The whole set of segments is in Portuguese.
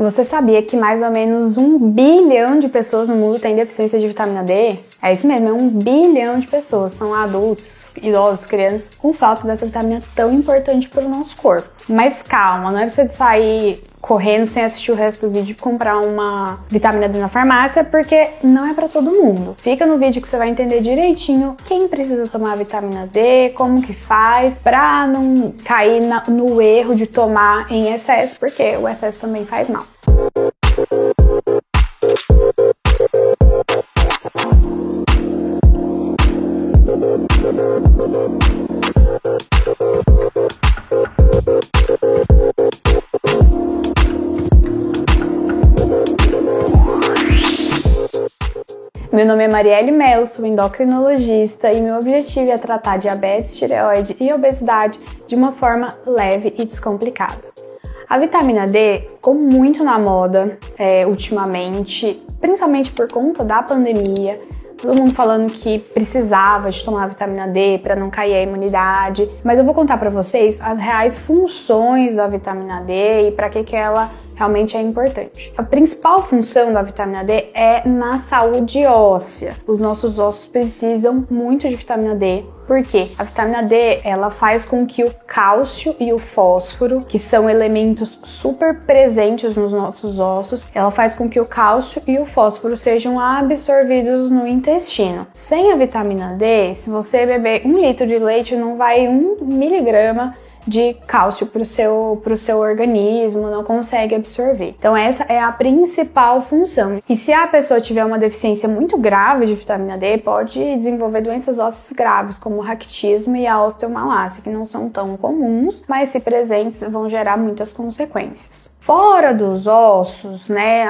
Você sabia que mais ou menos um bilhão de pessoas no mundo têm deficiência de vitamina D? É isso mesmo, é um bilhão de pessoas. São adultos, idosos, crianças, com falta dessa vitamina tão importante para o nosso corpo. Mas calma, não é você sair correndo sem assistir o resto do vídeo comprar uma vitamina D na farmácia, porque não é para todo mundo. Fica no vídeo que você vai entender direitinho quem precisa tomar vitamina D, como que faz, para não cair na, no erro de tomar em excesso, porque o excesso também faz mal. Meu nome é Marielle Melo, sou endocrinologista e meu objetivo é tratar diabetes, tireoide e obesidade de uma forma leve e descomplicada. A vitamina D ficou muito na moda é, ultimamente, principalmente por conta da pandemia. Todo mundo falando que precisava de tomar vitamina D para não cair a imunidade, mas eu vou contar para vocês as reais funções da vitamina D e para que, que ela realmente é importante. A principal função da vitamina D é na saúde óssea. Os nossos ossos precisam muito de vitamina D porque a vitamina D ela faz com que o cálcio e o fósforo, que são elementos super presentes nos nossos ossos, ela faz com que o cálcio e o fósforo sejam absorvidos no intestino. Sem a vitamina D, se você beber um litro de leite, não vai um miligrama de cálcio para o seu, seu organismo, não consegue absorver. Então, essa é a principal função. E se a pessoa tiver uma deficiência muito grave de vitamina D, pode desenvolver doenças ósseas graves, como o raquitismo e a osteomalácia, que não são tão comuns, mas se presentes vão gerar muitas consequências. Fora dos ossos, né?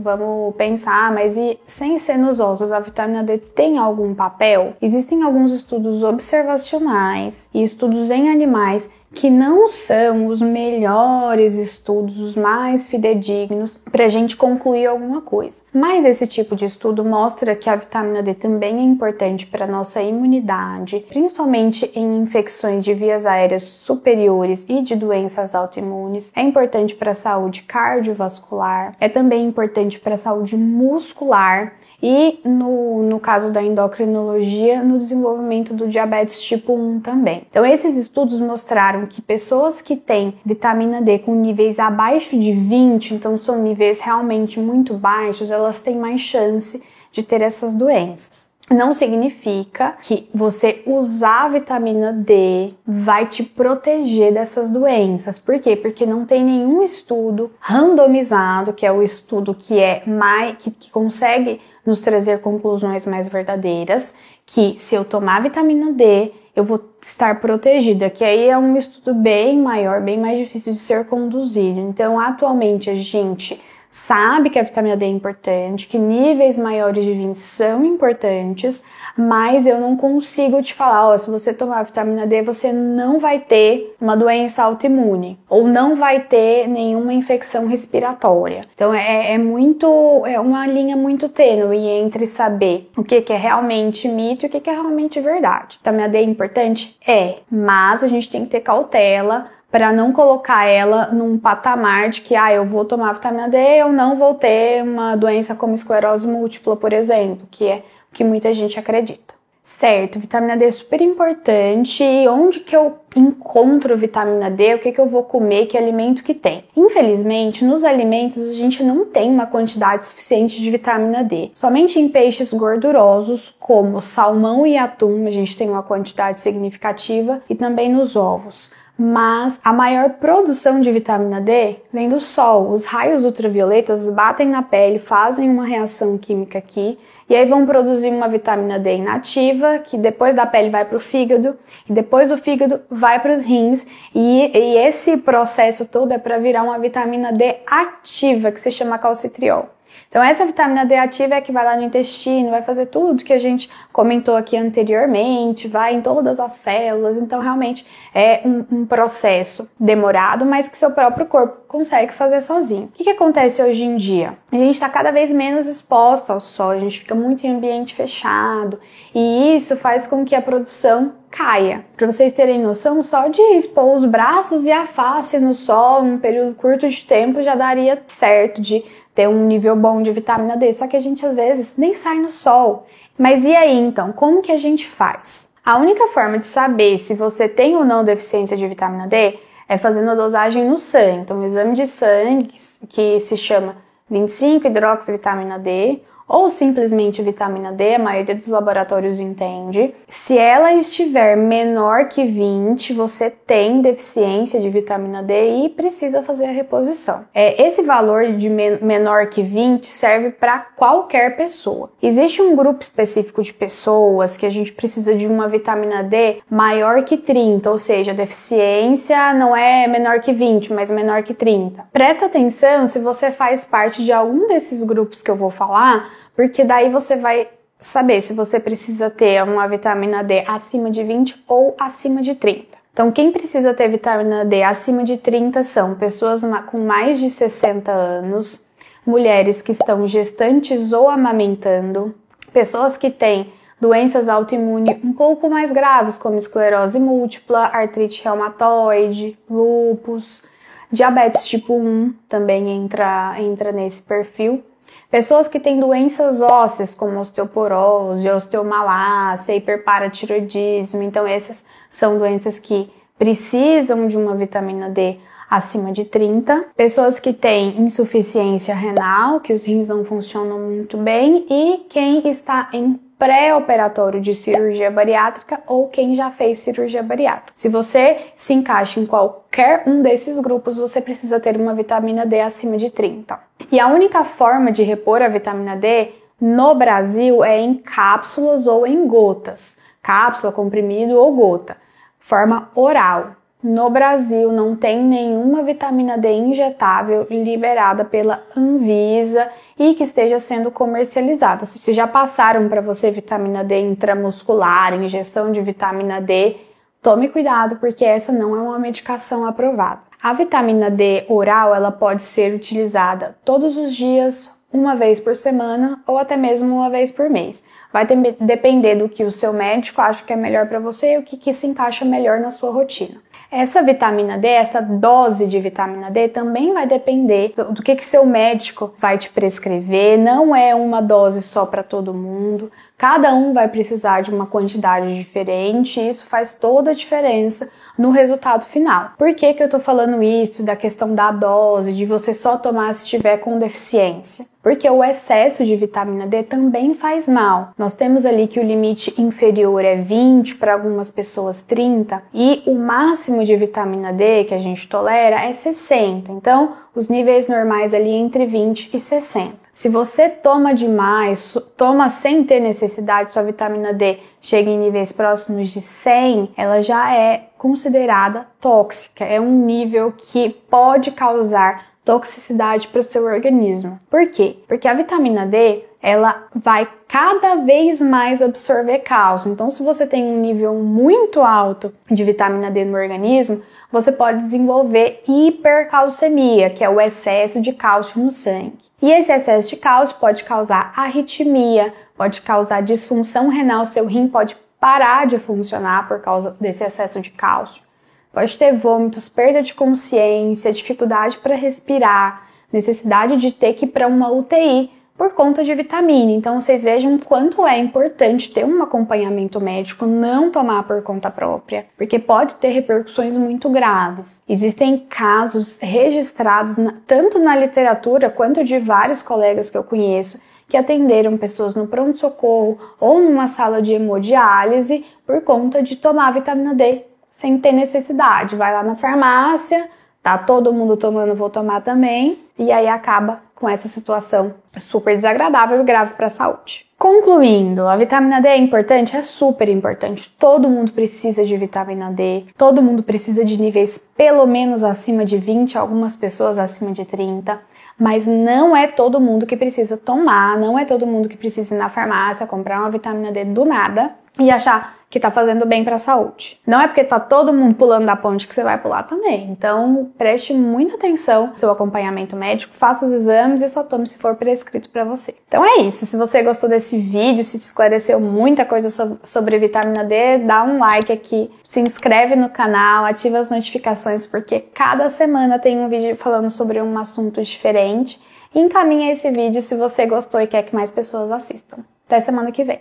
Vamos pensar, mas e sem ser nos ossos, a vitamina D tem algum papel? Existem alguns estudos observacionais e estudos em animais que não são os melhores estudos, os mais fidedignos para a gente concluir alguma coisa. Mas esse tipo de estudo mostra que a vitamina D também é importante para nossa imunidade, principalmente em infecções de vias aéreas superiores e de doenças autoimunes. É importante para a saúde cardiovascular, é também importante para a saúde muscular e no, no caso da endocrinologia, no desenvolvimento do diabetes tipo 1 também. Então, esses estudos mostraram que pessoas que têm vitamina D com níveis abaixo de 20, então são níveis realmente muito baixos, elas têm mais chance de ter essas doenças não significa que você usar a vitamina D vai te proteger dessas doenças. Por quê? Porque não tem nenhum estudo randomizado, que é o estudo que é mais que, que consegue nos trazer conclusões mais verdadeiras, que se eu tomar vitamina D, eu vou estar protegida, que aí é um estudo bem maior, bem mais difícil de ser conduzido. Então, atualmente a gente sabe que a vitamina D é importante, que níveis maiores de 20 são importantes, mas eu não consigo te falar, ó, se você tomar vitamina D, você não vai ter uma doença autoimune ou não vai ter nenhuma infecção respiratória. Então é, é muito, é uma linha muito tênue entre saber o que, que é realmente mito e o que, que é realmente verdade. Vitamina D é importante? É, mas a gente tem que ter cautela para não colocar ela num patamar de que ah, eu vou tomar vitamina D, eu não vou ter uma doença como esclerose múltipla, por exemplo, que é o que muita gente acredita. Certo, vitamina D é super importante. Onde que eu encontro vitamina D? O que, que eu vou comer? Que alimento que tem? Infelizmente, nos alimentos a gente não tem uma quantidade suficiente de vitamina D. Somente em peixes gordurosos, como salmão e atum, a gente tem uma quantidade significativa, e também nos ovos mas a maior produção de vitamina D vem do sol. Os raios ultravioletas batem na pele, fazem uma reação química aqui e aí vão produzir uma vitamina D inativa, que depois da pele vai para o fígado, e depois do fígado vai para os rins, e, e, esse processo todo é para virar uma vitamina D ativa, que se chama calcitriol. Então, essa vitamina D ativa é que vai lá no intestino, vai fazer tudo que a gente comentou aqui anteriormente, vai em todas as células. Então, realmente é um, um processo demorado, mas que seu próprio corpo consegue fazer sozinho. O que, que acontece hoje em dia? A gente está cada vez menos exposto ao sol, a gente fica muito em ambiente fechado e isso faz com que a produção caia. Para vocês terem noção, só de expor os braços e a face no sol num período curto de tempo já daria certo de ter um nível bom de vitamina D, só que a gente às vezes nem sai no sol. Mas e aí então, como que a gente faz? A única forma de saber se você tem ou não deficiência de vitamina D é fazendo a dosagem no sangue. Então, o exame de sangue, que se chama 25 hidroxivitamina D, ou simplesmente vitamina D, a maioria dos laboratórios entende. Se ela estiver menor que 20, você tem deficiência de vitamina D e precisa fazer a reposição. É, esse valor de menor que 20 serve para qualquer pessoa. Existe um grupo específico de pessoas que a gente precisa de uma vitamina D maior que 30, ou seja, a deficiência não é menor que 20, mas menor que 30. Presta atenção se você faz parte de algum desses grupos que eu vou falar porque daí você vai saber se você precisa ter uma vitamina D acima de 20 ou acima de 30. Então, quem precisa ter vitamina D acima de 30 são pessoas com mais de 60 anos, mulheres que estão gestantes ou amamentando, pessoas que têm doenças autoimunes um pouco mais graves, como esclerose múltipla, artrite reumatoide, lúpus, diabetes tipo 1 também entra, entra nesse perfil. Pessoas que têm doenças ósseas, como osteoporose, osteomalácia, hiperparatiroidismo, então essas são doenças que precisam de uma vitamina D acima de 30. Pessoas que têm insuficiência renal, que os rins não funcionam muito bem, e quem está em pré-operatório de cirurgia bariátrica ou quem já fez cirurgia bariátrica. Se você se encaixa em qualquer um desses grupos, você precisa ter uma vitamina D acima de 30. E a única forma de repor a vitamina D no Brasil é em cápsulas ou em gotas. Cápsula, comprimido ou gota. Forma oral. No Brasil não tem nenhuma vitamina D injetável liberada pela Anvisa e que esteja sendo comercializada. Se já passaram para você vitamina D intramuscular, injeção de vitamina D, tome cuidado porque essa não é uma medicação aprovada. A vitamina D oral ela pode ser utilizada todos os dias, uma vez por semana ou até mesmo uma vez por mês. Vai depender do que o seu médico acha que é melhor para você e o que, que se encaixa melhor na sua rotina. Essa vitamina D, essa dose de vitamina D também vai depender do que, que seu médico vai te prescrever. Não é uma dose só para todo mundo. Cada um vai precisar de uma quantidade diferente e isso faz toda a diferença no resultado final. Por que, que eu tô falando isso da questão da dose, de você só tomar se estiver com deficiência? Porque o excesso de vitamina D também faz mal. Nós temos ali que o limite inferior é 20, para algumas pessoas 30, e o máximo de vitamina D que a gente tolera é 60. Então, os níveis normais ali entre 20 e 60. Se você toma demais, toma sem ter necessidade, sua vitamina D chega em níveis próximos de 100, ela já é considerada tóxica. É um nível que pode causar toxicidade para o seu organismo. Por quê? Porque a vitamina D ela vai cada vez mais absorver cálcio. Então, se você tem um nível muito alto de vitamina D no organismo, você pode desenvolver hipercalcemia, que é o excesso de cálcio no sangue. E esse excesso de cálcio pode causar arritmia, pode causar disfunção renal, seu rim pode parar de funcionar por causa desse excesso de cálcio. Pode ter vômitos, perda de consciência, dificuldade para respirar, necessidade de ter que ir para uma UTI por conta de vitamina. Então vocês vejam quanto é importante ter um acompanhamento médico, não tomar por conta própria, porque pode ter repercussões muito graves. Existem casos registrados na, tanto na literatura quanto de vários colegas que eu conheço que atenderam pessoas no pronto-socorro ou numa sala de hemodiálise por conta de tomar vitamina D sem ter necessidade. Vai lá na farmácia, tá todo mundo tomando, vou tomar também, e aí acaba com essa situação super desagradável e grave para a saúde. Concluindo, a vitamina D é importante? É super importante. Todo mundo precisa de vitamina D, todo mundo precisa de níveis pelo menos acima de 20, algumas pessoas acima de 30 mas não é todo mundo que precisa tomar, não é todo mundo que precisa ir na farmácia comprar uma vitamina D do nada e achar que tá fazendo bem para a saúde. Não é porque tá todo mundo pulando da ponte que você vai pular também. Então, preste muita atenção no seu acompanhamento médico, faça os exames e só tome se for prescrito para você. Então é isso. Se você gostou desse vídeo, se te esclareceu muita coisa sobre vitamina D, dá um like aqui, se inscreve no canal, ativa as notificações porque cada semana tem um vídeo falando sobre um assunto diferente. Encaminha esse vídeo se você gostou e quer que mais pessoas assistam. Até semana que vem.